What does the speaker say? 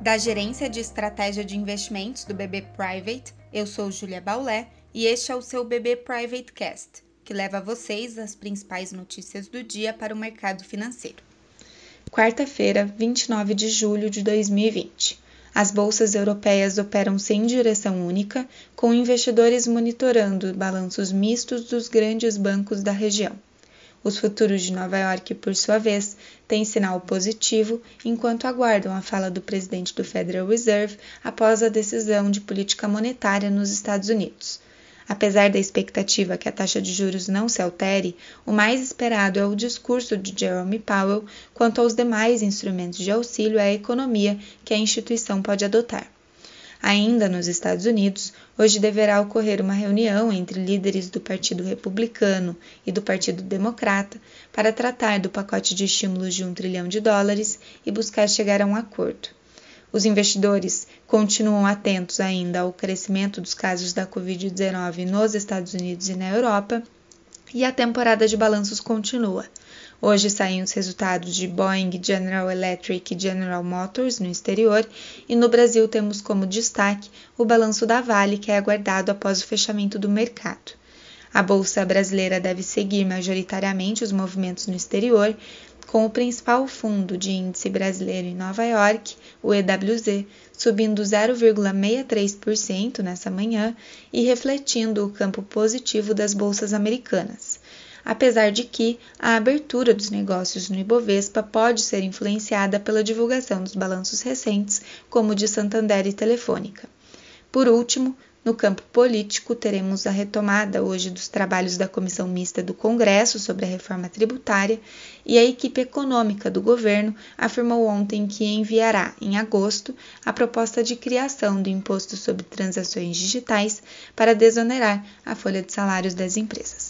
Da Gerência de Estratégia de Investimentos do BB Private, eu sou Julia Baulé e este é o seu BB Private Cast, que leva a vocês as principais notícias do dia para o mercado financeiro. Quarta-feira, 29 de julho de 2020. As bolsas europeias operam sem direção única, com investidores monitorando balanços mistos dos grandes bancos da região. Os futuros de Nova York, por sua vez, têm sinal positivo enquanto aguardam a fala do presidente do Federal Reserve após a decisão de política monetária nos Estados Unidos. Apesar da expectativa que a taxa de juros não se altere, o mais esperado é o discurso de Jerome Powell quanto aos demais instrumentos de auxílio à economia que a instituição pode adotar. Ainda nos Estados Unidos, hoje deverá ocorrer uma reunião entre líderes do Partido Republicano e do Partido Democrata para tratar do pacote de estímulos de um trilhão de dólares e buscar chegar a um acordo. Os investidores continuam atentos ainda ao crescimento dos casos da Covid-19 nos Estados Unidos e na Europa, e a temporada de balanços continua. Hoje saem os resultados de Boeing, General Electric e General Motors no exterior, e no Brasil temos como destaque o balanço da Vale, que é aguardado após o fechamento do mercado. A bolsa brasileira deve seguir majoritariamente os movimentos no exterior, com o principal fundo de índice brasileiro em Nova York, o EWZ, subindo 0,63% nessa manhã e refletindo o campo positivo das bolsas americanas apesar de que a abertura dos negócios no Ibovespa pode ser influenciada pela divulgação dos balanços recentes, como o de Santander e Telefônica. Por último, no campo político, teremos a retomada hoje dos trabalhos da Comissão Mista do Congresso sobre a reforma tributária e a equipe econômica do governo afirmou ontem que enviará, em agosto, a proposta de criação do Imposto sobre Transações Digitais para desonerar a folha de salários das empresas.